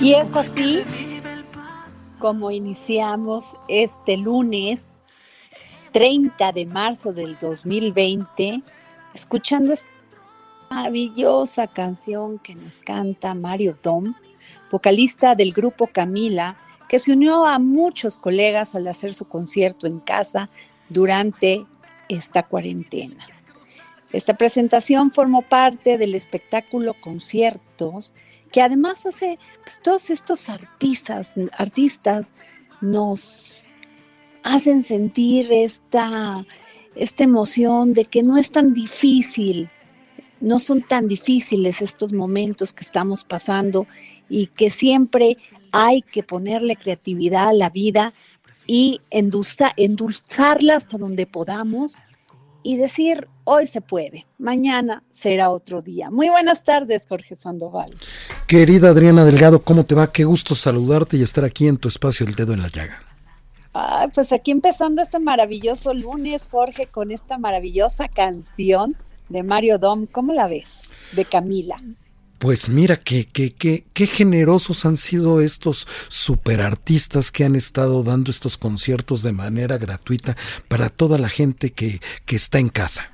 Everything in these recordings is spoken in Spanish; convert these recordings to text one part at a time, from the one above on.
Y es así como iniciamos este lunes 30 de marzo del 2020, escuchando esta maravillosa canción que nos canta Mario Dom, vocalista del grupo Camila, que se unió a muchos colegas al hacer su concierto en casa durante esta cuarentena. Esta presentación formó parte del espectáculo Conciertos, que además hace, pues, todos estos artistas, artistas nos hacen sentir esta, esta emoción de que no es tan difícil, no son tan difíciles estos momentos que estamos pasando y que siempre hay que ponerle creatividad a la vida y endulza- endulzarla hasta donde podamos y decir, hoy se puede, mañana será otro día. Muy buenas tardes, Jorge Sandoval. Querida Adriana Delgado, ¿cómo te va? Qué gusto saludarte y estar aquí en tu espacio El Dedo en la Llaga. Ay, pues aquí empezando este maravilloso lunes, Jorge, con esta maravillosa canción de Mario Dom. ¿Cómo la ves? De Camila. Pues mira, qué, qué, qué, qué generosos han sido estos superartistas que han estado dando estos conciertos de manera gratuita para toda la gente que, que está en casa.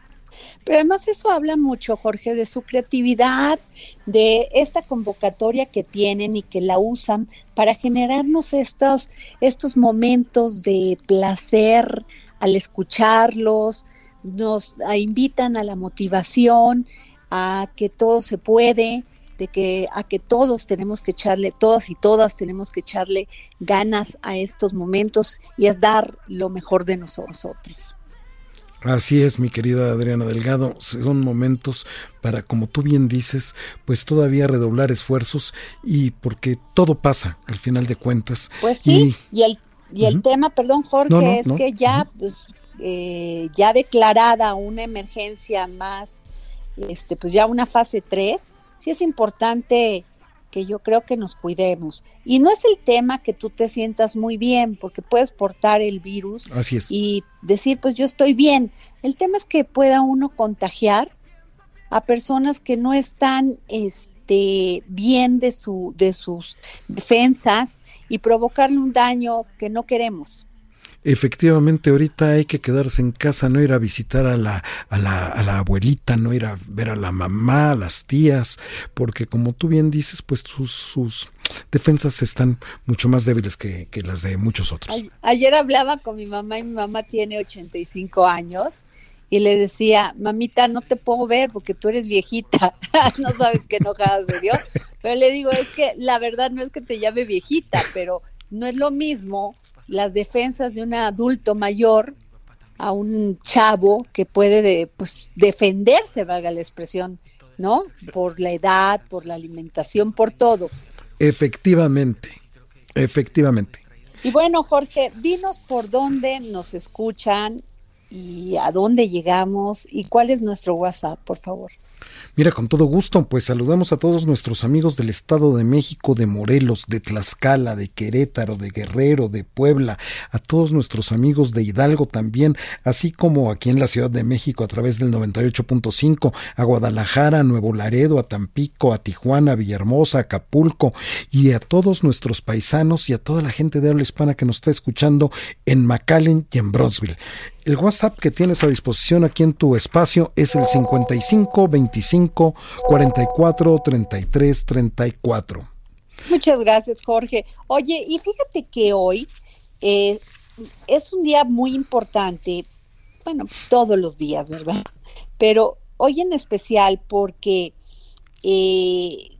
Pero además eso habla mucho, Jorge, de su creatividad, de esta convocatoria que tienen y que la usan para generarnos estos, estos momentos de placer al escucharlos, nos invitan a la motivación, a que todo se puede, de que a que todos tenemos que echarle, todas y todas tenemos que echarle ganas a estos momentos y es dar lo mejor de nosotros. Así es, mi querida Adriana Delgado, son momentos para, como tú bien dices, pues todavía redoblar esfuerzos y porque todo pasa al final de cuentas. Pues sí, Y- y, el, y el tema, perdón Jorge, No, no, es no. que ya, pues, eh, ya declarada una emergencia más, este, pues ya una fase 3, sí es importante que yo creo que nos cuidemos. Y no es el tema que tú te sientas muy bien, porque puedes portar el virus Así es. y decir, pues yo estoy bien. El tema es que pueda uno contagiar a personas que no están este, bien de, su, de sus defensas y provocarle un daño que no queremos. Efectivamente, ahorita hay que quedarse en casa, no ir a visitar a la, a la, a la abuelita, no ir a ver a la mamá, a las tías, porque como tú bien dices, pues sus, sus defensas están mucho más débiles que, que las de muchos otros. Ayer hablaba con mi mamá y mi mamá tiene 85 años y le decía, mamita, no te puedo ver porque tú eres viejita, no sabes qué enojada se dio, pero le digo, es que la verdad no es que te llame viejita, pero no es lo mismo las defensas de un adulto mayor a un chavo que puede de, pues, defenderse, valga la expresión, ¿no? Por la edad, por la alimentación, por todo. Efectivamente, efectivamente. Y bueno, Jorge, dinos por dónde nos escuchan y a dónde llegamos y cuál es nuestro WhatsApp, por favor. Mira, con todo gusto, pues saludamos a todos nuestros amigos del Estado de México, de Morelos, de Tlaxcala, de Querétaro, de Guerrero, de Puebla, a todos nuestros amigos de Hidalgo también, así como aquí en la Ciudad de México a través del 98.5, a Guadalajara, a Nuevo Laredo, a Tampico, a Tijuana, a Villahermosa, a Acapulco y a todos nuestros paisanos y a toda la gente de habla hispana que nos está escuchando en McAllen y en Bronzeville. El WhatsApp que tienes a disposición aquí en tu espacio es el 55 25 44 33 34. Muchas gracias, Jorge. Oye, y fíjate que hoy eh, es un día muy importante, bueno, todos los días, ¿verdad? Pero hoy en especial porque, eh,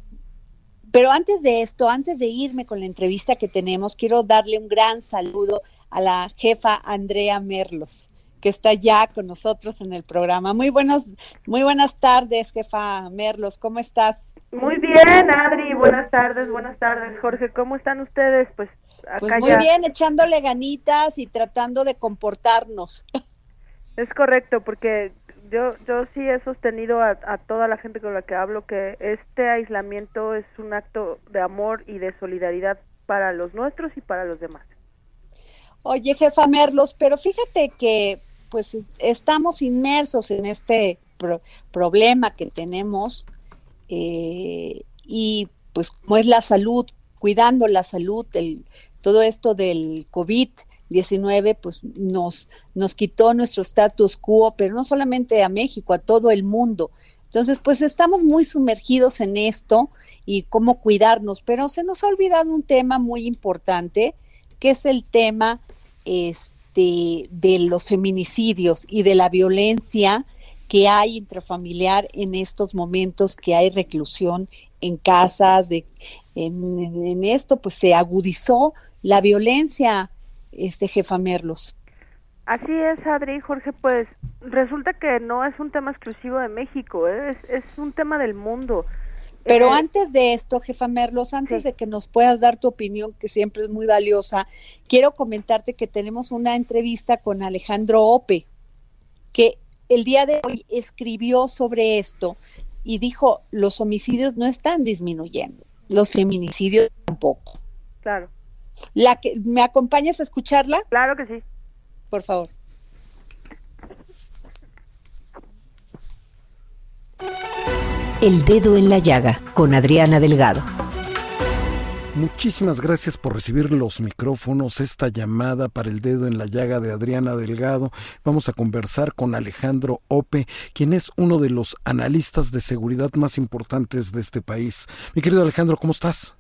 pero antes de esto, antes de irme con la entrevista que tenemos, quiero darle un gran saludo a la jefa Andrea Merlos, que está ya con nosotros en el programa. Muy buenos, muy buenas tardes, jefa Merlos, ¿cómo estás? Muy bien, Adri, buenas tardes, buenas tardes, Jorge, ¿cómo están ustedes? Pues, pues muy bien, echándole ganitas y tratando de comportarnos. Es correcto, porque yo, yo sí he sostenido a, a, toda la gente con la que hablo que este aislamiento es un acto de amor y de solidaridad para los nuestros y para los demás. Oye, jefa Merlos, pero fíjate que pues estamos inmersos en este problema que tenemos eh, y pues como es la salud, cuidando la salud, el, todo esto del COVID-19 pues nos, nos quitó nuestro status quo, pero no solamente a México, a todo el mundo. Entonces, pues estamos muy sumergidos en esto y cómo cuidarnos, pero se nos ha olvidado un tema muy importante, que es el tema este, de los feminicidios y de la violencia que hay intrafamiliar en estos momentos que hay reclusión en casas, de, en, esto pues se agudizó la violencia, este jefa Merlos. Así es, Adri, Jorge, pues resulta que no es un tema exclusivo de México, ¿eh? es, es un tema del mundo. Pero antes de esto, jefa Merlos, antes de que nos puedas dar tu opinión, que siempre es muy valiosa, quiero comentarte que tenemos una entrevista con Alejandro Ope, que el día de hoy escribió sobre esto y dijo, los homicidios no están disminuyendo, los feminicidios tampoco. Claro. La que, ¿Me acompañas a escucharla? Claro que sí. Por favor. El dedo en la llaga con Adriana Delgado. Muchísimas gracias por recibir los micrófonos, esta llamada para el dedo en la llaga de Adriana Delgado. Vamos a conversar con Alejandro Ope, quien es uno de los analistas de seguridad más importantes de este país. Mi querido Alejandro, ¿cómo estás?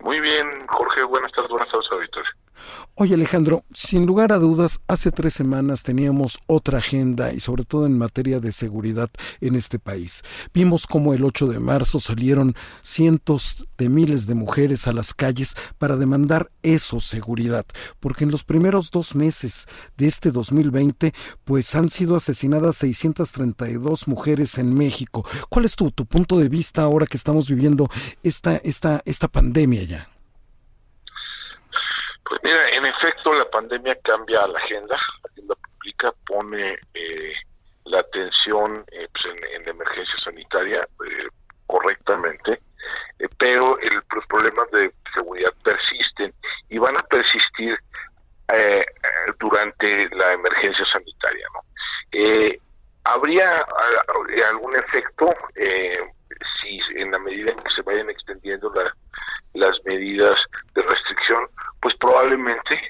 Muy bien, Jorge. Buenas tardes, buenas tardes, auditores. Oye Alejandro, sin lugar a dudas, hace tres semanas teníamos otra agenda y sobre todo en materia de seguridad en este país. Vimos cómo el 8 de marzo salieron cientos de miles de mujeres a las calles para demandar eso, seguridad, porque en los primeros dos meses de este 2020, pues han sido asesinadas 632 mujeres en México. ¿Cuál es tu, tu punto de vista ahora que estamos viviendo esta, esta, esta pandemia ya? Pues mira, en efecto la pandemia cambia la agenda, la agenda pública pone eh, la atención eh, pues en, la emergencia sanitaria eh, correctamente, pero los problemas de seguridad persisten y van a persistir durante la emergencia sanitaria. ¿no? ¿Habría algún efecto si en la medida en que se vayan extendiendo las medidas de restricción? pues probablemente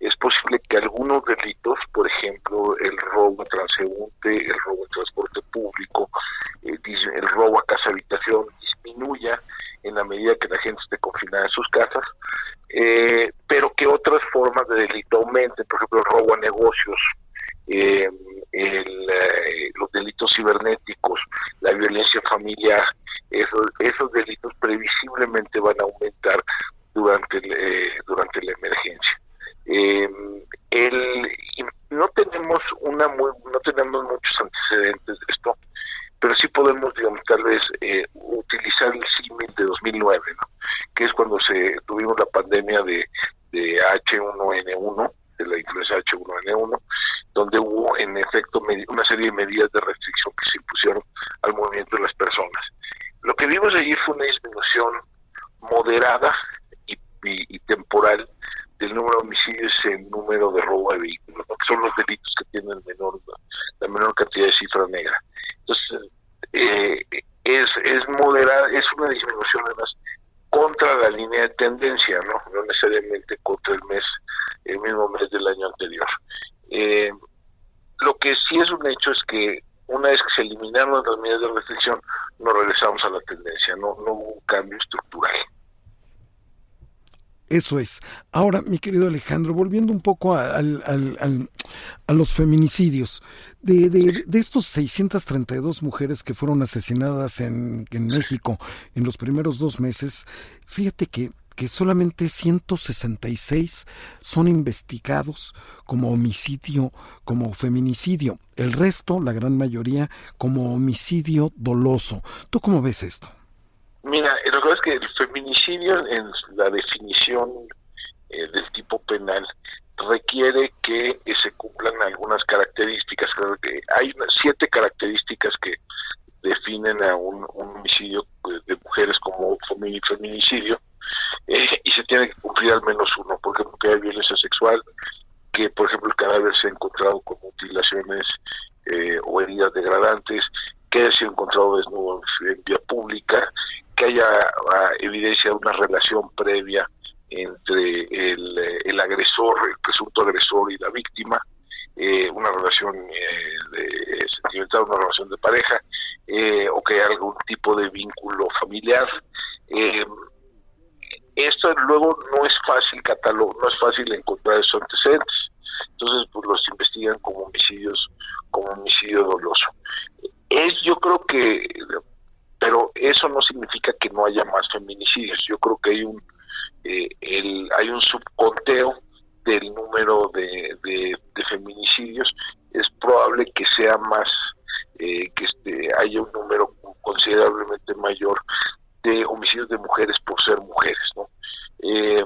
es posible que algunos delitos, por ejemplo, el robo a transeúnte, el robo en transporte público, eh, el robo a casa habitación, disminuya en la medida que la gente esté confinada en sus casas, eh, pero que otras formas de delito aumenten, por ejemplo, el robo a negocios, eh, los delitos cibernéticos, la violencia familiar, esos, esos delitos previsiblemente van a aumentar durante, eh, durante la emergencia. Eh, el, no tenemos una muy, no tenemos muchos antecedentes de esto, pero sí podemos, digamos, tal vez eh, utilizar el símil de 2009, ¿no? que es cuando se tuvimos la pandemia de, de H1N1, de la influenza H1N1, donde hubo en efecto una serie de medidas de restricción que se impusieron al movimiento de las personas. Lo que vimos allí fue una disminución moderada y, temporal del número de homicidios y el número de robo de vehículos, que son los delitos que tienen menor, la menor cantidad de cifra negra. Entonces, eh, es, es moderada, es una disminución además contra la línea de tendencia, no, no necesariamente contra el mes, el mismo mes del año anterior. Eh, lo que sí es un hecho es que una vez que se eliminaron las medidas de restricción, nos regresamos a la tendencia, no, no hubo un cambio estructural. Eso es. Ahora, mi querido Alejandro, volviendo un poco a, los feminicidios, de, de, de, estos 632 mujeres que fueron asesinadas en, en México en los primeros dos meses, fíjate que que solamente 166 son investigados como homicidio, como feminicidio. El resto, la gran mayoría, como homicidio doloso. ¿Tú cómo ves esto? Mira, lo que es que el feminicidio en la definición eh, del tipo penal requiere que se cumplan algunas características. Que hay siete características que definen a un, homicidio de mujeres como feminicidio eh, y se tiene que cumplir al menos uno, porque hay violencia sexual, que por ejemplo el cadáver se ha encontrado con mutilaciones eh, o heridas degradantes, que haya sido encontrado desnudo en vía pública, que haya ah, evidencia de una relación previa entre el, agresor, el presunto agresor y la víctima, eh, una relación de, sentimental, una relación de pareja, eh, o que haya algún tipo de vínculo familiar. Eh, esto luego no es fácil catalogar, no es fácil encontrar esos antecedentes. Entonces, pues los investigan como homicidios, como homicidio doloso. Es, yo creo que, pero eso no significa que no haya más feminicidios. Yo creo que hay un, eh, el, hay un subconteo del número de, de, feminicidios. Es probable que sea más, eh, que este, haya un número considerablemente mayor de homicidios de mujeres por ser mujeres, ¿no? Eh,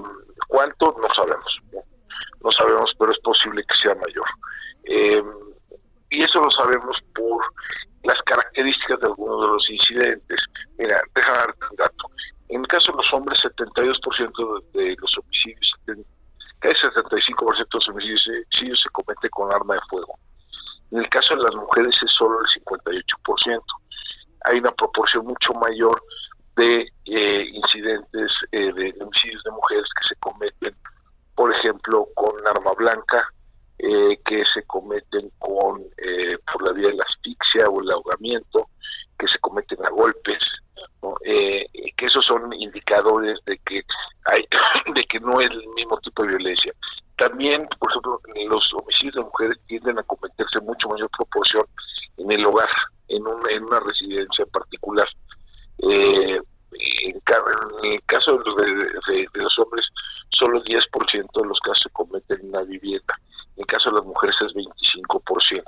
¿Cuánto? No sabemos, ¿no? sabemos, pero es posible que sea mayor. Eh, y eso lo sabemos por las características de algunos de los incidentes. Mira, déjame darte un dato. En el caso de los hombres, 72% de, de los homicidios, casi 75% de los homicidios se comete con arma de fuego. En el caso de las mujeres es solo el 58%. Hay una proporción mucho mayor de eh, incidentes eh, de, homicidios de mujeres que se cometen, por ejemplo, con arma eh, que se cometen con por la vía de la asfixia o el ahogamiento, que se cometen a golpes, que esos son indicadores de que hay de que no es el mismo tipo de violencia. También, por ejemplo, los homicidios de mujeres tienden a cometerse en mucho mayor proporción en el hogar, en una, en una residencia particular. Eh, en, el caso de, los hombres, solo 10% de los casos se cometen en una vivienda. En el caso de las mujeres es 25%.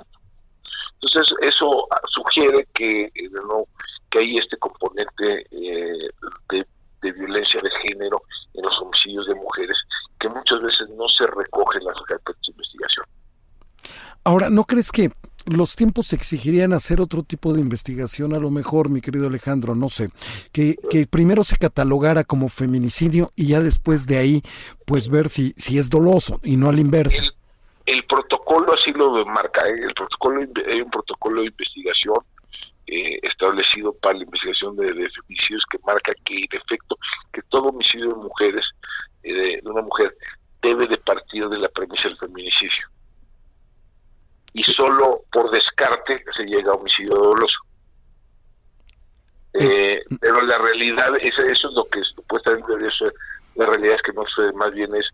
Entonces, eso sugiere que, eh, no, que hay este componente eh, de, de violencia de género en los homicidios de mujeres que muchas veces no se recoge en las carpetas de investigación. Ahora, ¿no crees que los tiempos exigirían hacer otro tipo de investigación, a lo mejor, mi querido Alejandro, no sé, que, que primero se catalogara como feminicidio y ya después de ahí, pues ver si, si es doloso y no al inverso. El, protocolo así lo marca, ¿eh? el protocolo hay un protocolo de investigación eh, establecido para la investigación de, feminicidios que marca que en efecto que todo homicidio de mujeres eh, de una mujer debe de partir de la premisa del feminicidio y solo por descarte se llega a homicidio doloso. Eh, pero la realidad, eso, eso es lo que supuestamente ser, la realidad es que no sé, más bien es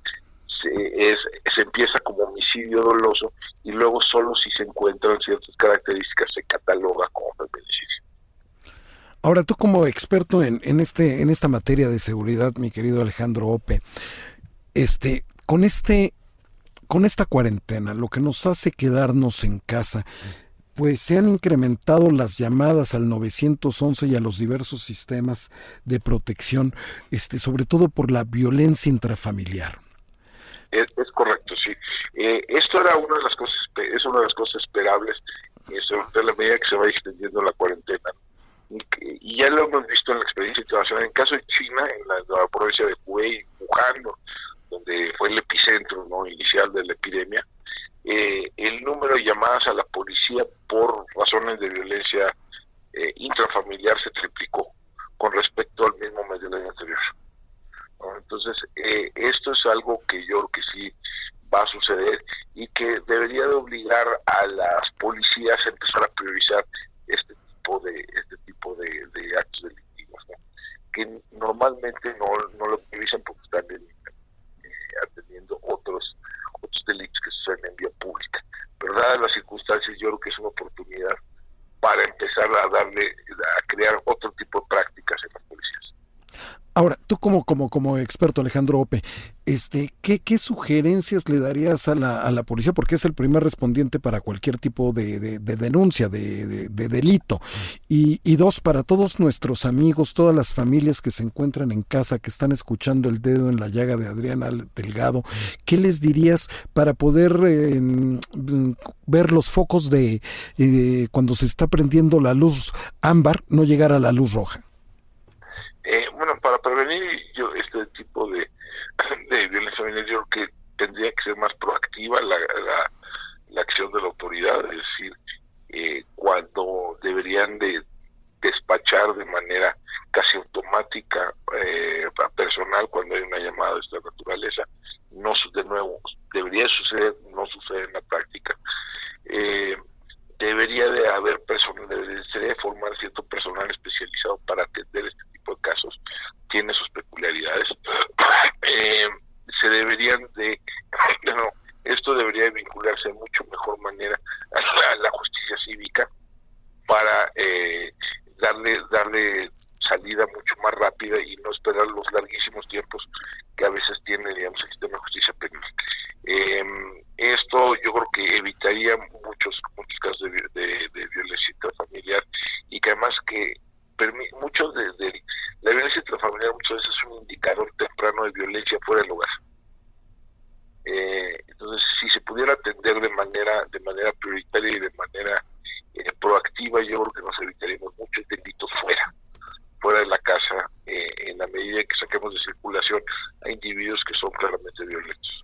se, es, se empieza como homicidio doloso y luego solo si se encuentran ciertas características se cataloga como feminicidio. Ahora tú como experto en, en este en esta materia de seguridad, mi querido Alejandro Ope, este con este con esta cuarentena, lo que nos hace quedarnos en casa, pues se han incrementado las llamadas al 911 y a los diversos sistemas de protección, este, sobre todo por la violencia intrafamiliar. Es, correcto, sí. Eh, esto era una de las cosas, es una de las cosas esperables, sobre la medida que se va extendiendo la cuarentena. Y, ya lo hemos visto en la experiencia internacional. En el caso de China, en la, provincia de Hubei, Wuhan, donde fue el epicentro ¿no? inicial de la epidemia, eh, el número de llamadas a la policía por razones de violencia eh, intrafamiliar se triplicó con respecto al mismo mes del año anterior. Entonces, eh, esto es algo que yo creo que sí va a suceder y que debería de obligar a las policías a empezar a priorizar este tipo de este tipo de, actos delictivos, que normalmente no, no lo priorizan porque están en atendiendo otros, otros delitos que suceden en vía pública. Pero dadas las circunstancias, yo creo que es una oportunidad para empezar a darle, a crear otro tipo de prácticas en las policías. Ahora, ¿tú como, como, experto, Alejandro Ope, este, ¿qué, ¿qué, sugerencias le darías a la, a la policía? Porque es el primer respondiente para cualquier tipo de, de, denuncia, de, de delito. Y, y, dos, para todos nuestros amigos, todas las familias que se encuentran en casa, que están escuchando el dedo en la llaga de Adriana Delgado, ¿qué les dirías para poder eh, ver los focos de eh, cuando se está prendiendo la luz ámbar, no llegar a la luz roja? Eh, bueno, para prevenir tipo de, de violencia familiar, yo creo que tendría que ser más proactiva la, la, acción de la autoridad, es decir, eh, cuando deberían de despachar de manera casi automática eh, personal cuando hay una llamada de esta naturaleza, no de nuevo debería suceder, no sucede en la práctica. Eh, debería de haber personas, debería de formar cierto personal especializado para atender este tipo de casos, tiene sus peculiaridades. Eh, se deberían de, no, esto debería de vincularse de mucho mejor manera a la, justicia cívica para eh, darle, darle salida mucho más rápida y no esperar los larguísimos tiempos que a veces tiene, digamos, el sistema de justicia penal. Eh, esto yo creo que evitaría muchos muchos casos de, de, violencia intrafamiliar y que además que muchos de, de, la violencia intrafamiliar muchas veces es un indicador temprano de violencia fuera del hogar. Eh, entonces, si se pudiera atender de manera de manera prioritaria y de manera eh, proactiva, yo creo que nos evitaríamos muchos delitos fuera fuera de la casa eh, en la medida que saquemos de circulación a individuos que son claramente violentos.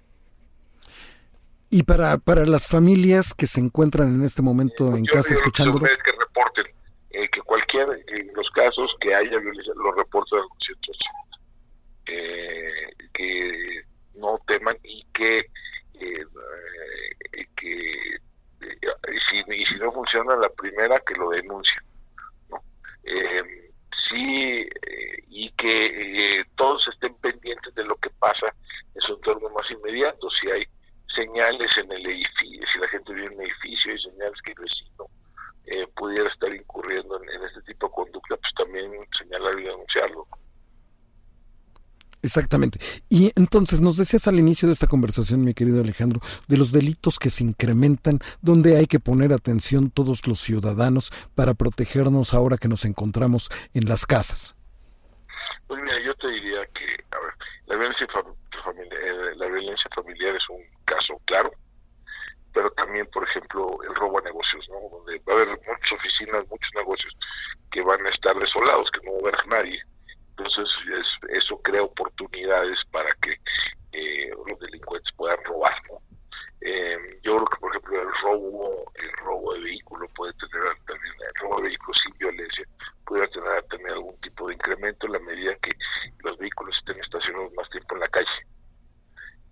Y para, para las familias que se encuentran en este momento en casa escuchando Que reporten, eh, que cualquier, en los casos que haya violencia, los reporten al eh, que no teman y que, eh, que si, y si no funciona la primera, que lo denuncien. ¿no? sí y que todos estén pendientes de lo que pasa en su entorno más inmediato. Si hay señales en el edificio, si la gente vive en un edificio, hay señales que el vecino eh, pudiera estar incurriendo en, este tipo de conducta, pues también señalar y denunciarlo. Exactamente. Y entonces nos decías al inicio de esta conversación, mi querido Alejandro, de los delitos que se incrementan, donde hay que poner atención todos los ciudadanos para protegernos ahora que nos encontramos en las casas. Pues mira, yo te diría que, a ver, la violencia, familiar, eh, la violencia familiar es un caso claro, pero también, por ejemplo, el robo a negocios, ¿no? donde va a haber muchas oficinas, muchos negocios que van a estar desolados, que no va a haber nadie. Entonces, eso crea oportunidades para que eh, los delincuentes puedan robar. ¿no? Eh, yo creo que, por ejemplo, el robo, el robo de vehículo puede tener también, el robo de vehículos sin violencia pudiera tener también algún tipo de incremento en la medida que los vehículos estén estacionados más tiempo en la calle.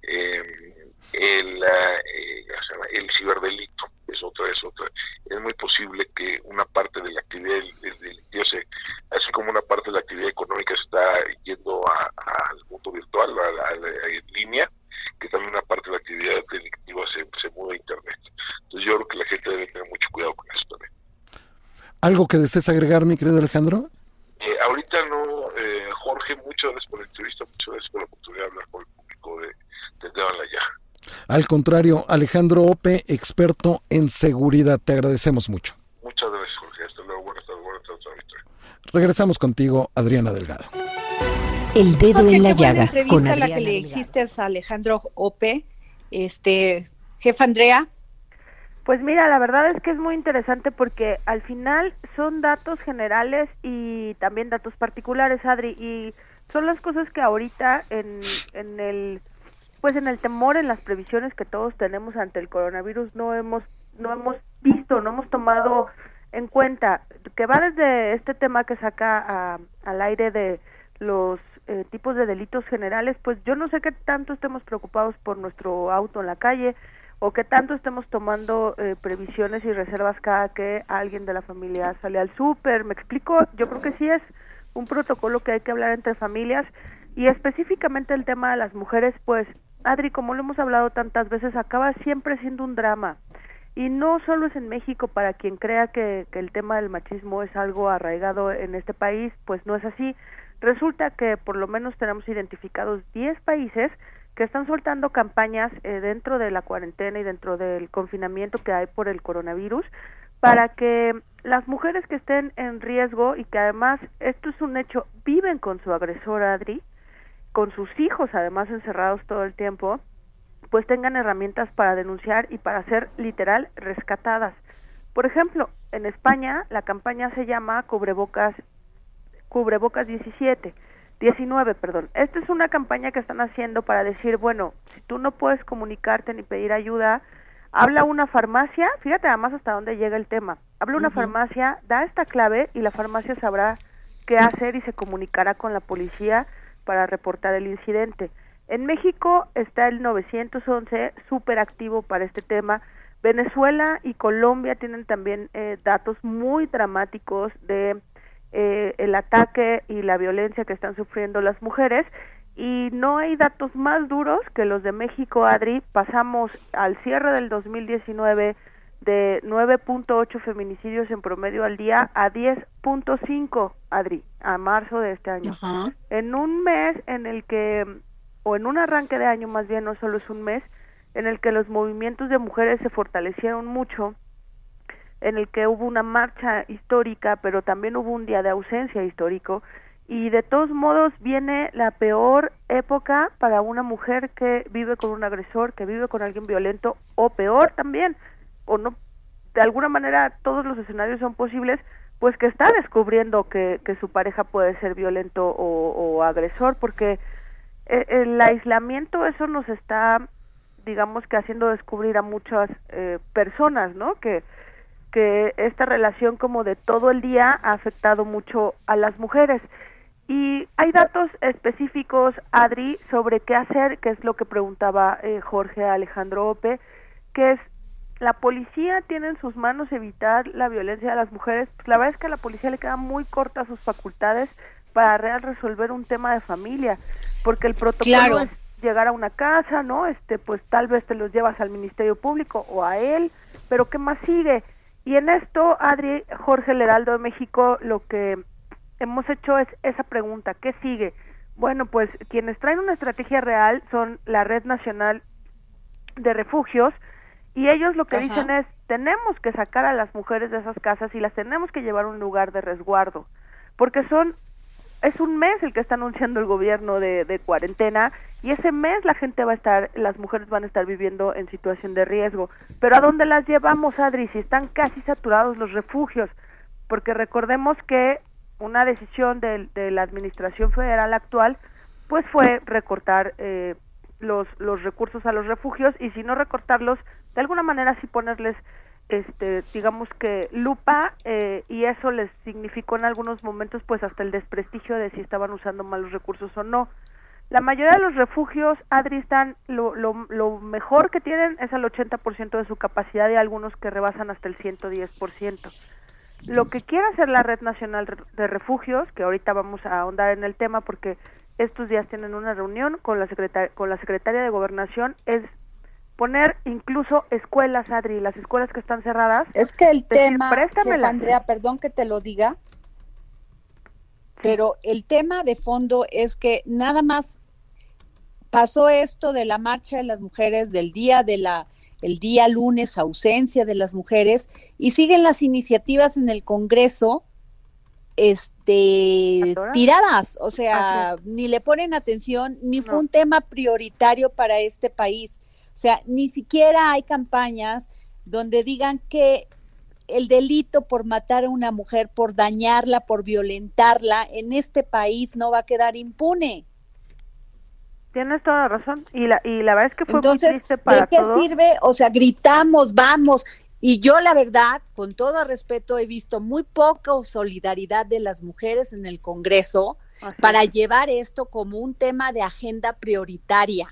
Eh, el, eh, el ciberdelito es otra, es otra. Es muy posible que una parte de la actividad delictiva, así como una parte de la actividad económica está yendo al mundo virtual, a en línea, que también una parte de la actividad delictiva se, se mueve a Internet. Entonces yo creo que la gente debe tener mucho cuidado con eso también. ¿Algo que desees agregar, mi querido Alejandro? Eh, ahorita no, eh, Jorge, muchas gracias por la entrevista, muchas gracias por la oportunidad de hablar con el público de, de la Ya. Al contrario, Alejandro Ope, experto en seguridad, te agradecemos mucho. Muchas gracias, Jorge. Hasta luego. Buenas tardes, buenas tardes. Regresamos contigo, Adriana Delgado. El dedo en la llaga. entrevista con la que le hiciste a Alejandro Ope, este, jefa Andrea. Pues mira, la verdad es que es muy interesante porque al final son datos generales y también datos particulares, Adri, y son las cosas que ahorita en, en el pues en el temor, en las previsiones que todos tenemos ante el coronavirus no hemos no hemos visto, no hemos tomado en cuenta que va desde este tema que saca al aire de los eh, tipos de delitos generales, pues yo no sé qué tanto estemos preocupados por nuestro auto en la calle o qué tanto estemos tomando eh, previsiones y reservas cada que alguien de la familia sale al súper. ¿Me explico? Yo creo que sí es un protocolo que hay que hablar entre familias y específicamente el tema de las mujeres, pues Adri, como lo hemos hablado tantas veces, acaba siempre siendo un drama. Y no solo es en México, para quien crea que, que el tema del machismo es algo arraigado en este país, pues no es así Resulta que por lo menos tenemos identificados 10 países que están soltando campañas eh, dentro de la cuarentena y dentro del confinamiento que hay por el coronavirus para que las mujeres que estén en riesgo y que además esto es un hecho viven con su agresor Adri con sus hijos además encerrados todo el tiempo pues tengan herramientas para denunciar y para ser literal rescatadas por ejemplo en España la campaña se llama cubrebocas cubrebocas 17 19, perdón. Esta es una campaña que están haciendo para decir, bueno, si tú no puedes comunicarte ni pedir ayuda, habla una farmacia, fíjate además hasta dónde llega el tema. Habla una farmacia, da esta clave y la farmacia sabrá qué hacer y se comunicará con la policía para reportar el incidente. En México está el 911 súper activo para este tema. Venezuela y Colombia tienen también eh, datos muy dramáticos de eh, el ataque y la violencia que están sufriendo las mujeres y no hay datos más duros que los de México, Adri. Pasamos al cierre del 2019 de 9.8 feminicidios en promedio al día a 10.5, Adri, a marzo de este año. En un mes en el que, o en un arranque de año más bien, no solo es un mes, en el que los movimientos de mujeres se fortalecieron mucho, en el que hubo una marcha histórica, pero también hubo un día de ausencia histórico y de todos modos viene la peor época para una mujer que vive con un agresor, que vive con alguien violento o peor también, o no, de alguna manera todos los escenarios son posibles, pues que está descubriendo que, que su pareja puede ser violento o, agresor, porque eh, el aislamiento eso nos está, digamos que haciendo descubrir a muchas eh, personas, ¿no? Que que esta relación como de todo el día ha afectado mucho a las mujeres. Y hay datos específicos, Adri, sobre qué hacer, que es lo que preguntaba eh, Jorge Alejandro Ope, que es, ¿la policía tiene en sus manos evitar la violencia de las mujeres? Pues la verdad es que a la policía le quedan muy cortas sus facultades para real resolver un tema de familia, porque el protocolo es llegar a una casa, ¿no? Este, pues tal vez te los llevas al Ministerio Público o a él, pero ¿qué más sigue? Y en esto, Adri, Jorge Leraldo de México, lo que hemos hecho es esa pregunta, ¿qué sigue? Bueno, pues quienes traen una estrategia real son la Red Nacional de Refugios y ellos lo que dicen es, tenemos que sacar a las mujeres de esas casas y las tenemos que llevar a un lugar de resguardo, porque son es un mes el que está anunciando el gobierno de, de, cuarentena y ese mes la gente va a estar, las mujeres van a estar viviendo en situación de riesgo. Pero ¿a dónde las llevamos, Adri? Si están casi saturados los refugios, porque recordemos que una decisión de, de la administración federal actual, pues fue recortar eh, los, los recursos a los refugios y si no recortarlos, de alguna manera sí ponerles este digamos que lupa eh, y eso les significó en algunos momentos pues hasta el desprestigio de si estaban usando mal los recursos o no. La mayoría de los refugios Adri están lo, lo, mejor que tienen es al 80% de su capacidad y algunos que rebasan hasta el 110% lo que quiere hacer la red nacional de refugios que ahorita vamos a ahondar en el tema porque estos días tienen una reunión con la secretaria con la secretaria de gobernación es poner incluso escuelas, Adri, las escuelas que están cerradas. Es que el tema, Andrea, perdón que te lo diga, pero el tema de fondo es que nada más pasó esto de la marcha de las mujeres del día de la el día lunes ausencia de las mujeres y siguen las iniciativas en el Congreso este tiradas, o sea, ni le ponen atención, ni fue un tema prioritario para este país. O sea, ni siquiera hay campañas donde digan que el delito por matar a una mujer, por dañarla, por violentarla, en este país no va a quedar impune. Tienes toda la razón. Y la, y la verdad es que fue Entonces, muy triste para ¿de qué sirve? O sea, gritamos, vamos. Y yo, la verdad, con todo respeto, he visto muy poca solidaridad de las mujeres en el Congreso para llevar esto como un tema de agenda prioritaria.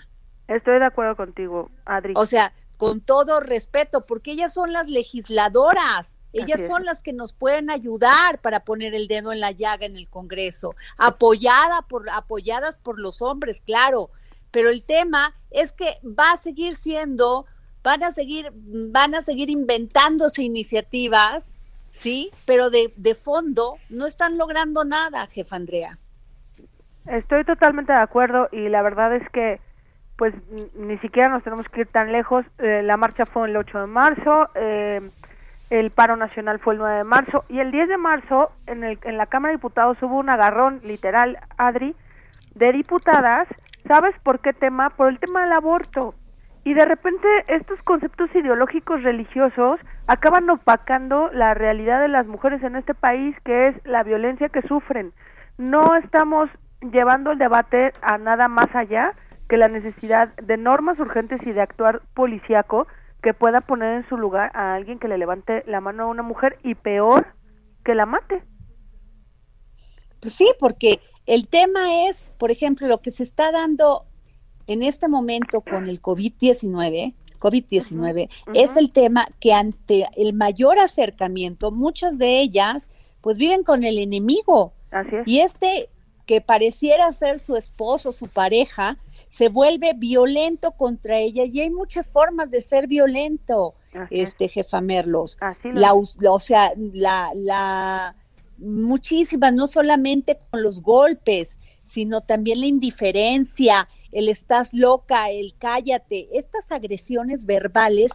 Estoy de acuerdo contigo, Adri. O sea, con todo respeto, porque ellas son las legisladoras, ellas son las que nos pueden ayudar para poner el dedo en la llaga en el Congreso, apoyada por, apoyadas por los hombres, claro, pero el tema es que va a seguir siendo, van a seguir, van a seguir inventándose iniciativas, sí, pero de, de fondo no están logrando nada, jefa Andrea. Estoy totalmente de acuerdo y la verdad es que pues ni siquiera nos tenemos que ir tan lejos. Eh, la marcha fue el 8 de marzo, eh, el paro nacional fue el 9 de marzo y el 10 de marzo en, el, en la Cámara de Diputados hubo un agarrón literal, Adri, de diputadas. ¿Sabes por qué tema? Por el tema del aborto. Y de repente estos conceptos ideológicos religiosos acaban opacando la realidad de las mujeres en este país, que es la violencia que sufren. No estamos llevando el debate a nada más allá que la necesidad de normas urgentes y de actuar policíaco que pueda poner en su lugar a alguien que le levante la mano a una mujer y peor que la mate. Pues sí, porque el tema es, por ejemplo, lo que se está dando en este momento con el COVID-19, COVID-19, es el tema que ante el mayor acercamiento, muchas de ellas pues viven con el enemigo. Y este que pareciera ser su esposo, su pareja, se vuelve violento contra ella y hay muchas formas de ser violento, este jefa Merlos. la, o sea, la, la muchísimas, no solamente con los golpes, sino también la indiferencia, el estás loca, el cállate, estas agresiones verbales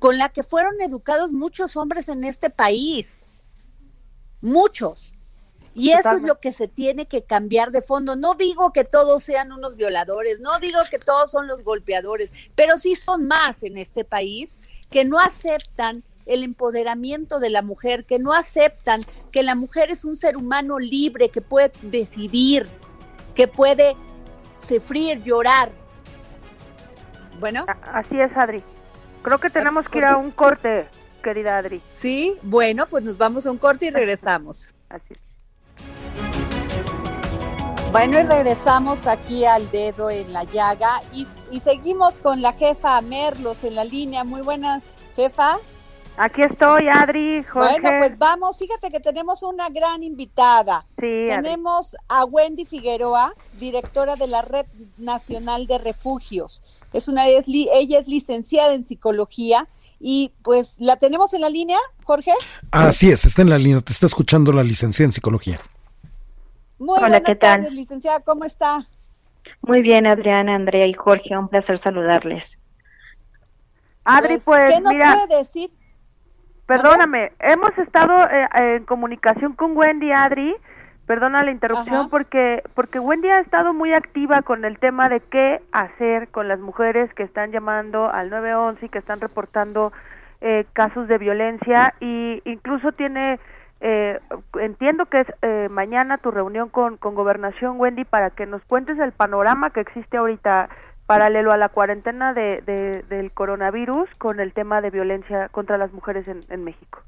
con la que fueron educados muchos hombres en este país. Muchos. Y eso es lo que se tiene que cambiar de fondo. No digo que todos sean unos violadores, no digo que todos son los golpeadores, pero sí son más en este país que no aceptan el empoderamiento de la mujer, que no aceptan que la mujer es un ser humano libre, que puede decidir, que puede sufrir, llorar. Bueno. Así es, Adri. Creo que tenemos que ir a un corte, querida Adri. Sí, bueno, pues nos vamos a un corte y regresamos. Así es. Bueno, y regresamos aquí al dedo en la llaga y, y, seguimos con la jefa Merlos en la línea. Muy buena, jefa. Aquí estoy, Adri, Jorge. Bueno, pues vamos, fíjate que tenemos una gran invitada. Sí, tenemos a Wendy Figueroa, directora de la Red Nacional de Refugios. Es una ella es licenciada en psicología y pues la tenemos en la línea, Jorge. Así es, está en la línea, te está escuchando la licenciada en psicología. Muy Hola, ¿qué tal? Licenciada, ¿cómo está? Muy bien, Adriana, Andrea y Jorge, un placer saludarles. Adri, pues, pues ¿qué nos puede decir? Perdóname, hemos estado eh, en comunicación con Wendy Adri, perdona la interrupción porque porque Wendy ha estado muy activa con el tema de qué hacer con las mujeres que están llamando al 911 y que están reportando eh, casos de violencia y incluso tiene eh, entiendo que es mañana tu reunión con, con Gobernación Wendy para que nos cuentes el panorama que existe ahorita paralelo a la cuarentena de, del coronavirus con el tema de violencia contra las mujeres en, México.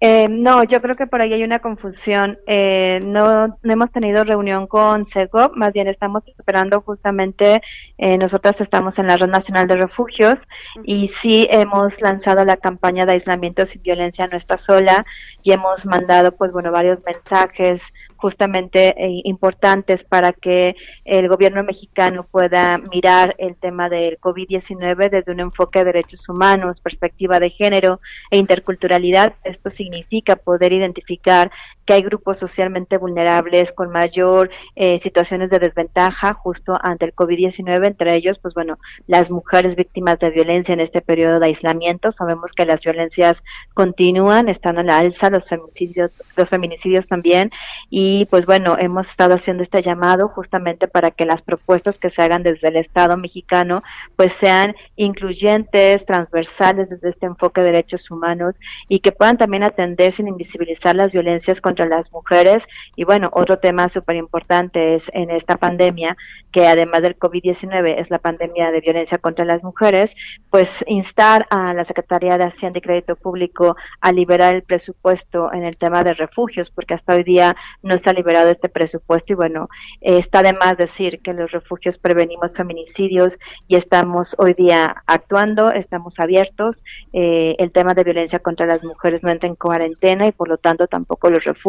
Eh, no, yo creo que por ahí hay una confusión. Eh, no, no, hemos tenido reunión con CEGOP, más bien estamos esperando justamente, eh, nosotras estamos en la Red Nacional de Refugios y sí hemos lanzado la campaña de aislamiento sin violencia no está sola y hemos mandado pues bueno varios mensajes justamente eh, importantes para que el gobierno mexicano pueda mirar el tema del COVID-19 desde un enfoque de derechos humanos, perspectiva de género e interculturalidad. Esto significa poder identificar que hay grupos socialmente vulnerables con mayor eh, situaciones de desventaja justo ante el COVID-19, entre ellos, pues bueno, las mujeres víctimas de violencia en este periodo de aislamiento. Sabemos que las violencias continúan, están a la alza, los feminicidios, los feminicidios también, y pues bueno, hemos estado haciendo este llamado justamente para que las propuestas que se hagan desde el Estado mexicano pues sean incluyentes, transversales desde este enfoque de derechos humanos y que puedan también atender sin invisibilizar las violencias contra las mujeres. Y bueno, otro tema súper importante es en esta pandemia, que además del COVID-19 es la pandemia de violencia contra las mujeres, pues instar a la Secretaría de Hacienda y Crédito Público a liberar el presupuesto en el tema de refugios, porque hasta hoy día no ha liberado este presupuesto y bueno, está de más decir que los refugios prevenimos feminicidios y estamos hoy día actuando, estamos abiertos, eh, el tema de violencia contra las mujeres no entra en cuarentena y por lo tanto tampoco los refugios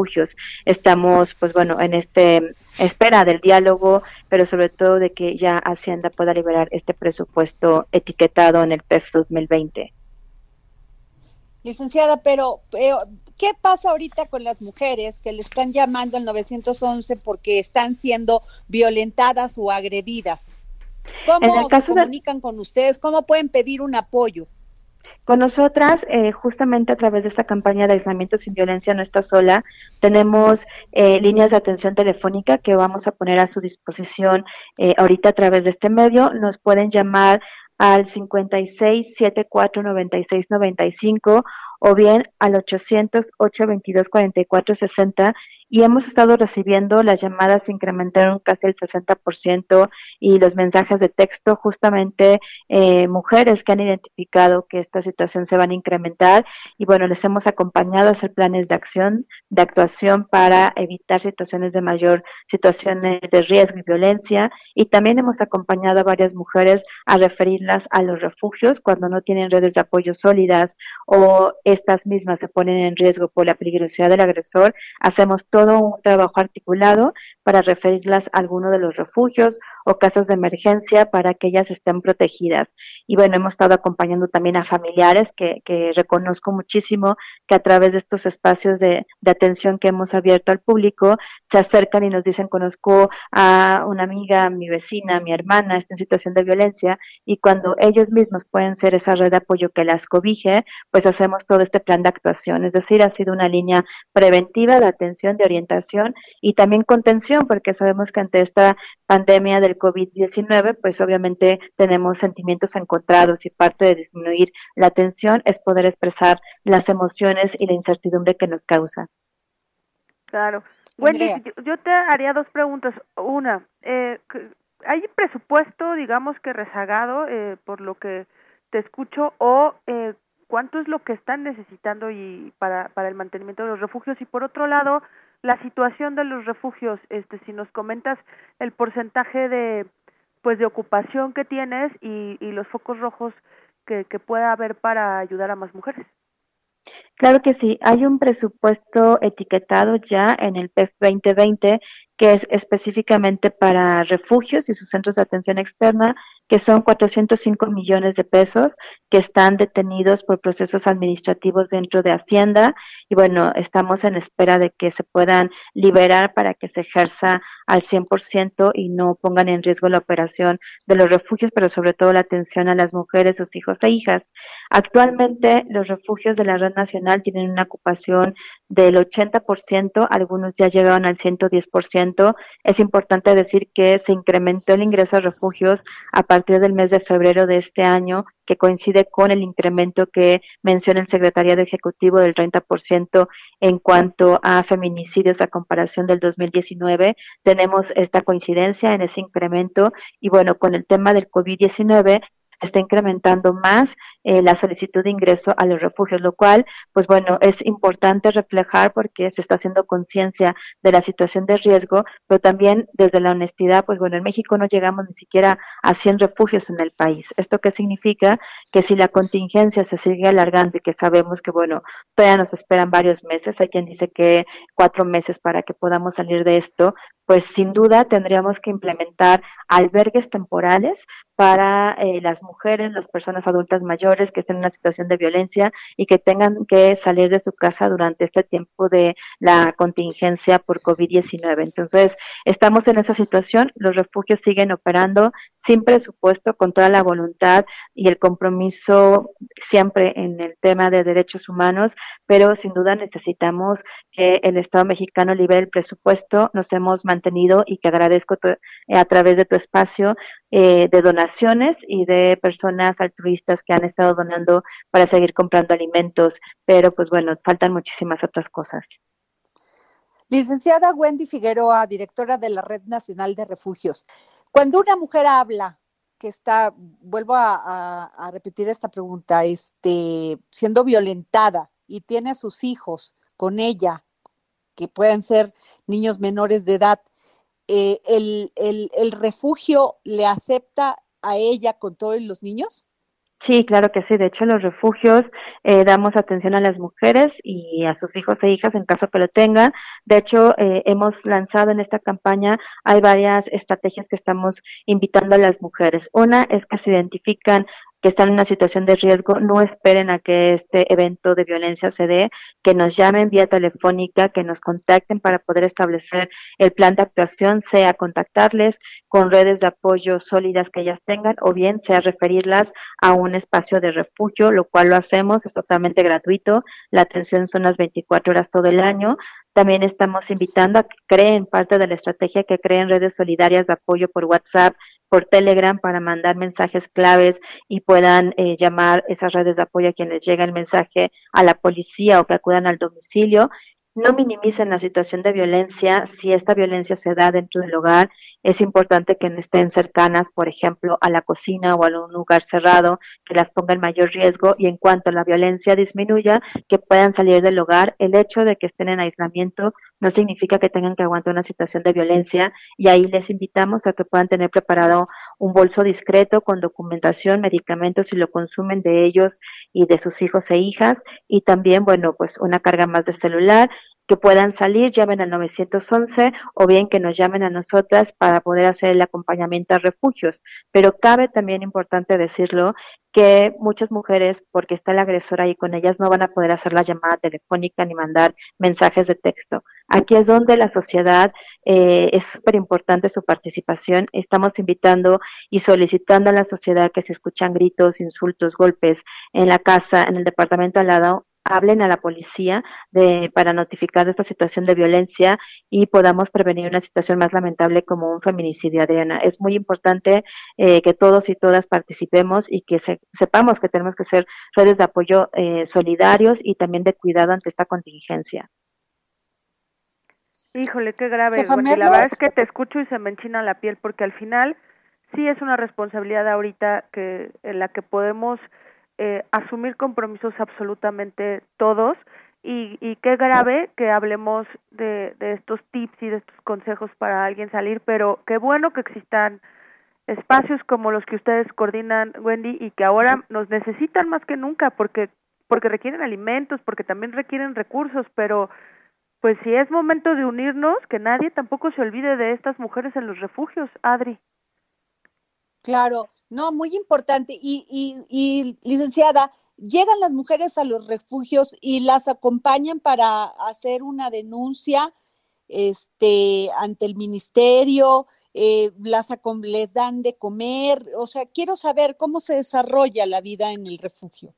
Estamos, pues bueno, en este espera del diálogo, pero sobre todo de que ya Hacienda pueda liberar este presupuesto etiquetado en el PEF 2020. Licenciada, pero, ¿Qué pasa ahorita con las mujeres que le están llamando al 911 porque están siendo violentadas o agredidas? ¿Cómo se comunican con ustedes? ¿Cómo pueden pedir un apoyo? Con nosotras, eh, justamente a través de esta campaña de aislamiento sin violencia no está sola, tenemos eh, líneas de atención telefónica que vamos a poner a su disposición eh, ahorita a través de este medio. Nos pueden llamar al 56 74 96 95 o bien al 800 822 44 60 y hemos estado recibiendo las llamadas incrementaron casi el 60% y los mensajes de texto justamente eh, mujeres que han identificado que esta situación se van a incrementar y bueno les hemos acompañado a hacer planes de acción de actuación para evitar situaciones de mayor situaciones de riesgo y violencia y también hemos acompañado a varias mujeres a referirlas a los refugios cuando no tienen redes de apoyo sólidas o estas mismas se ponen en riesgo por la peligrosidad del agresor. Hacemos todo todo un trabajo articulado para referirlas a alguno de los refugios o casas de emergencia para que ellas estén protegidas. Y bueno, hemos estado acompañando también a familiares que, reconozco muchísimo que a través de estos espacios de, atención que hemos abierto al público se acercan y nos dicen conozco a una amiga, mi vecina, mi hermana está en situación de violencia y cuando ellos mismos pueden ser esa red de apoyo que las cobije, pues hacemos todo este plan de actuación. Es decir, ha sido una línea preventiva de atención, de orientación y también contención, porque sabemos que ante esta pandemia del COVID-19, pues obviamente tenemos sentimientos encontrados y parte de disminuir la tensión es poder expresar las emociones y la incertidumbre que nos causa. Claro. Wendy, yo te haría dos preguntas. Una, eh, ¿hay presupuesto, digamos que rezagado, eh, por lo que te escucho, o eh, cuánto es lo que están necesitando y para, para el mantenimiento de los refugios? Y por otro lado, la situación de los refugios, este, si nos comentas el porcentaje de, pues, de ocupación que tienes y, y los focos rojos que, que pueda haber para ayudar a más mujeres. Claro que sí, hay un presupuesto etiquetado ya en el PEF 2020 que es específicamente para refugios y sus centros de atención externa, que son 405 millones de pesos que están detenidos por procesos administrativos dentro de Hacienda y bueno, estamos en espera de que se puedan liberar para que se ejerza al 100% y no pongan en riesgo la operación de los refugios, pero sobre todo la atención a las mujeres, sus hijos e hijas. Actualmente los refugios de la red nacional tienen una ocupación del 80%, algunos ya llegaron al 110%. Es importante decir que se incrementó el ingreso a refugios a partir del mes de febrero de este año, que coincide con el incremento que menciona el Secretariado Ejecutivo del 30% en cuanto a feminicidios a comparación del 2019. Tenemos esta coincidencia en ese incremento y bueno, con el tema del COVID-19 está incrementando más eh, la solicitud de ingreso a los refugios, lo cual, pues bueno, es importante reflejar porque se está haciendo conciencia de la situación de riesgo, pero también desde la honestidad, pues bueno, en México no llegamos ni siquiera a 100 refugios en el país. ¿Esto qué significa? Que si la contingencia se sigue alargando y que sabemos que, bueno, todavía nos esperan varios meses, hay quien dice que cuatro meses para que podamos salir de esto, pues sin duda tendríamos que implementar albergues temporales para eh, las mujeres, las personas adultas mayores que estén en una situación de violencia y que tengan que salir de su casa durante este tiempo de la contingencia por COVID-19. Entonces, estamos en esa situación, los refugios siguen operando sin presupuesto, con toda la voluntad y el compromiso siempre en el tema de derechos humanos, pero sin duda necesitamos que el Estado mexicano libere el presupuesto. Nos hemos mantenido y que agradezco a través de tu espacio eh, de donaciones y de personas altruistas que han estado donando para seguir comprando alimentos, pero pues bueno, faltan muchísimas otras cosas. Licenciada Wendy Figueroa, directora de la Red Nacional de Refugios. Cuando una mujer habla, que está, vuelvo a, repetir esta pregunta, este, siendo violentada y tiene a sus hijos con ella, que pueden ser niños menores de edad, eh, el, el, ¿el refugio le acepta a ella con todos los niños? Sí, claro que sí. De hecho, los refugios eh, damos atención a las mujeres y a sus hijos e hijas en caso que lo tengan. De hecho, eh, hemos lanzado en esta campaña, hay varias estrategias que estamos invitando a las mujeres. Una es que se identifican que están en una situación de riesgo, no esperen a que este evento de violencia se dé, que nos llamen vía telefónica, que nos contacten para poder establecer el plan de actuación, sea contactarles con redes de apoyo sólidas que ellas tengan o bien sea referirlas a un espacio de refugio, lo cual lo hacemos, es totalmente gratuito, la atención son las 24 horas todo el año, también estamos invitando a que creen parte de la estrategia, que creen redes solidarias de apoyo por WhatsApp, por Telegram para mandar mensajes claves y puedan eh, llamar esas redes de apoyo a quien les llega el mensaje a la policía o que acudan al domicilio no minimicen la situación de violencia. Si esta violencia se da dentro del hogar, es importante que estén cercanas, por ejemplo, a la cocina o a un lugar cerrado que las ponga en mayor riesgo y en cuanto la violencia disminuya, que puedan salir del hogar. El hecho de que estén en aislamiento no significa que tengan que aguantar una situación de violencia y ahí les invitamos a que puedan tener preparado un bolso discreto con documentación, medicamentos si lo consumen de ellos y de sus hijos e hijas y también, bueno, pues una carga más de celular que puedan salir, llamen al 911 o bien que nos llamen a nosotras para poder hacer el acompañamiento a refugios. Pero cabe también importante decirlo que muchas mujeres, porque está el agresor ahí con ellas, no van a poder hacer la llamada telefónica ni mandar mensajes de texto. Aquí es donde la sociedad eh, es súper importante su participación. Estamos invitando y solicitando a la sociedad que se escuchan gritos, insultos, golpes en la casa, en el departamento al lado, hablen a la policía de, para notificar esta situación de violencia y podamos prevenir una situación más lamentable como un feminicidio, Adriana. Es muy importante eh, que todos y todas participemos y que sepamos que tenemos que ser redes de apoyo eh, solidarios y también de cuidado ante esta contingencia. Híjole, qué grave. la verdad es que te escucho y se me enchina la piel porque al final sí es una responsabilidad ahorita que en la que podemos eh, asumir compromisos absolutamente todos y, y qué grave que hablemos de, de estos tips y de estos consejos para alguien salir, pero qué bueno que existan espacios como los que ustedes coordinan, Wendy, y que ahora nos necesitan más que nunca porque porque requieren alimentos, porque también requieren recursos, pero pues si es momento de unirnos, que nadie tampoco se olvide de estas mujeres en los refugios, Adri. Claro, no, muy importante. Y, y, y, licenciada, llegan las mujeres a los refugios y las acompañan para hacer una denuncia este, ante el ministerio, eh, las les dan de comer, o sea, quiero saber cómo se desarrolla la vida en el refugio.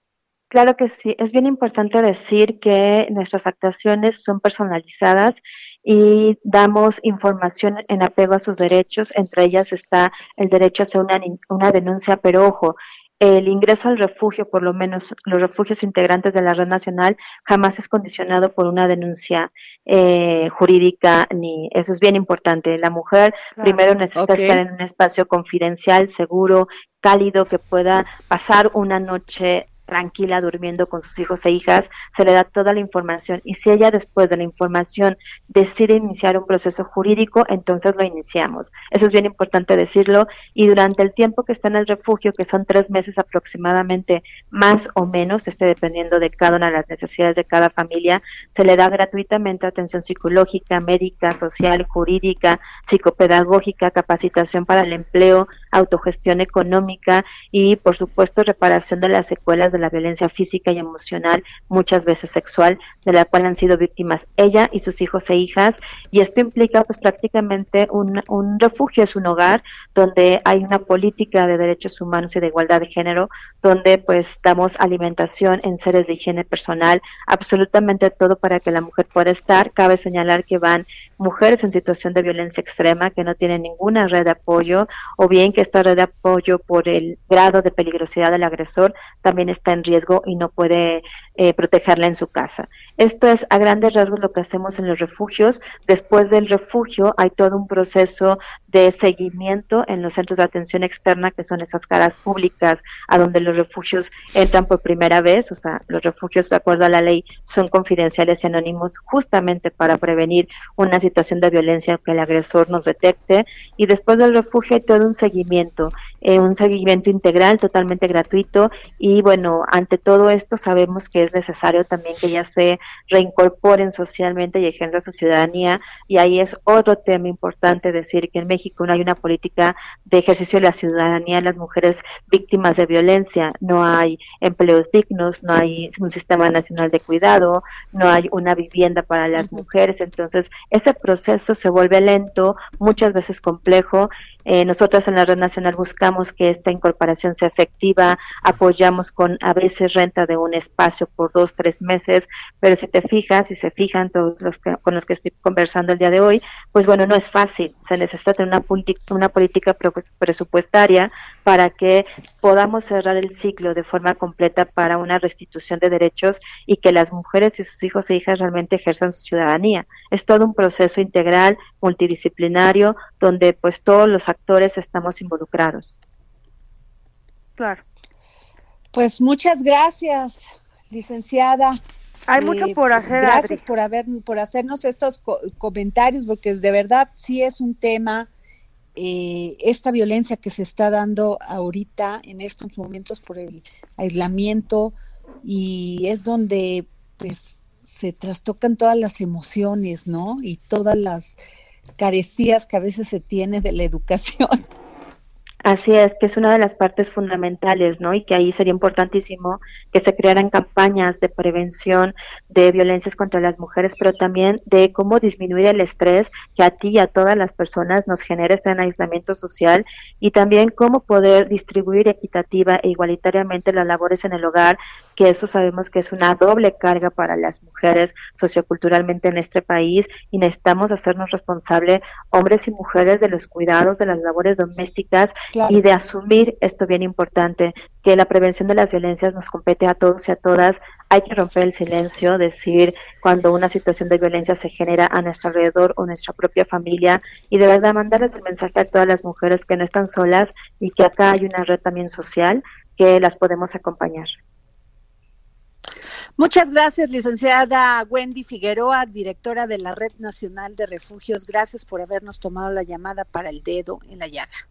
Claro que sí, es bien importante decir que nuestras actuaciones son personalizadas y damos información en apego a sus derechos. Entre ellas está el derecho a hacer una, una denuncia, pero ojo, el ingreso al refugio, por lo menos los refugios integrantes de la red nacional, jamás es condicionado por una denuncia eh, jurídica, ni eso es bien importante. La mujer primero necesita estar en un espacio confidencial, seguro, cálido, que pueda pasar una noche tranquila durmiendo con sus hijos e hijas, se le da toda la información y si ella después de la información decide iniciar un proceso jurídico, entonces lo iniciamos. Eso es bien importante decirlo y durante el tiempo que está en el refugio, que son tres meses aproximadamente, más o menos, esté dependiendo de cada una de las necesidades de cada familia, se le da gratuitamente atención psicológica, médica, social, jurídica, psicopedagógica, capacitación para el empleo, autogestión económica y, por supuesto, reparación de las secuelas de la violencia física y emocional, muchas veces sexual, de la cual han sido víctimas ella y sus hijos e hijas. Y esto implica pues prácticamente un, un refugio, es un hogar donde hay una política de derechos humanos y de igualdad de género, donde pues damos alimentación en seres de higiene personal, absolutamente todo para que la mujer pueda estar. Cabe señalar que van mujeres en situación de violencia extrema que no tienen ninguna red de apoyo o bien que esta red de apoyo por el grado de peligrosidad del agresor también está en riesgo y no puede eh, protegerla en su casa. Esto es a grandes rasgos lo que hacemos en los refugios. Después del refugio hay todo un proceso de seguimiento en los centros de atención externa, que son esas caras públicas a donde los refugios entran por primera vez. O sea, los refugios, de acuerdo a la ley, son confidenciales y anónimos justamente para prevenir una situación de violencia que el agresor nos detecte. Y después del refugio hay todo un seguimiento, eh, un seguimiento integral, totalmente gratuito. Y bueno, ante todo esto sabemos que es necesario también que ellas se reincorporen socialmente y ejerzan su ciudadanía. Y ahí es otro tema importante decir que en México no hay una política de ejercicio de la ciudadanía de las mujeres víctimas de violencia, no hay empleos dignos, no hay un sistema nacional de cuidado, no hay una vivienda para las mujeres. Entonces, ese proceso se vuelve lento, muchas veces complejo eh, nosotras en la Red Nacional buscamos que esta incorporación sea efectiva, apoyamos con a veces renta de un espacio por dos, tres meses, pero si te fijas, y se fijan todos los que, con los que estoy conversando el día de hoy, pues bueno, no es fácil, se necesita tener una, una política presupuestaria para que podamos cerrar el ciclo de forma completa para una restitución de derechos y que las mujeres y sus hijos e hijas realmente ejerzan su ciudadanía. Es todo un proceso integral, multidisciplinario, donde pues todos los actores estamos involucrados. Claro. Pues muchas gracias, licenciada. Hay mucho eh, por hacer. Gracias por haber, por hacernos estos comentarios, porque de verdad sí es un tema eh, esta violencia que se está dando ahorita en estos momentos por el aislamiento y es donde pues se trastocan todas las emociones, ¿no? Y todas las carestías que a veces se tiene de la educación. Así es, que es una de las partes fundamentales, ¿no? Y que ahí sería importantísimo que se crearan campañas de prevención de violencias contra las mujeres, pero también de cómo disminuir el estrés que a ti y a todas las personas nos genera este aislamiento social y también cómo poder distribuir equitativa e igualitariamente las labores en el hogar, que eso sabemos que es una doble carga para las mujeres socioculturalmente en este país y necesitamos hacernos responsables hombres y mujeres de los cuidados de las labores domésticas y de asumir esto bien importante, que la prevención de las violencias nos compete a todos y a todas. Hay que romper el silencio, decir cuando una situación de violencia se genera a nuestro alrededor o nuestra propia familia y de verdad mandarles el mensaje a todas las mujeres que no están solas y que acá hay una red también social que las podemos acompañar. Muchas gracias, licenciada Wendy Figueroa, directora de la Red Nacional de Refugios. Gracias por habernos tomado la llamada para el dedo en la llaga.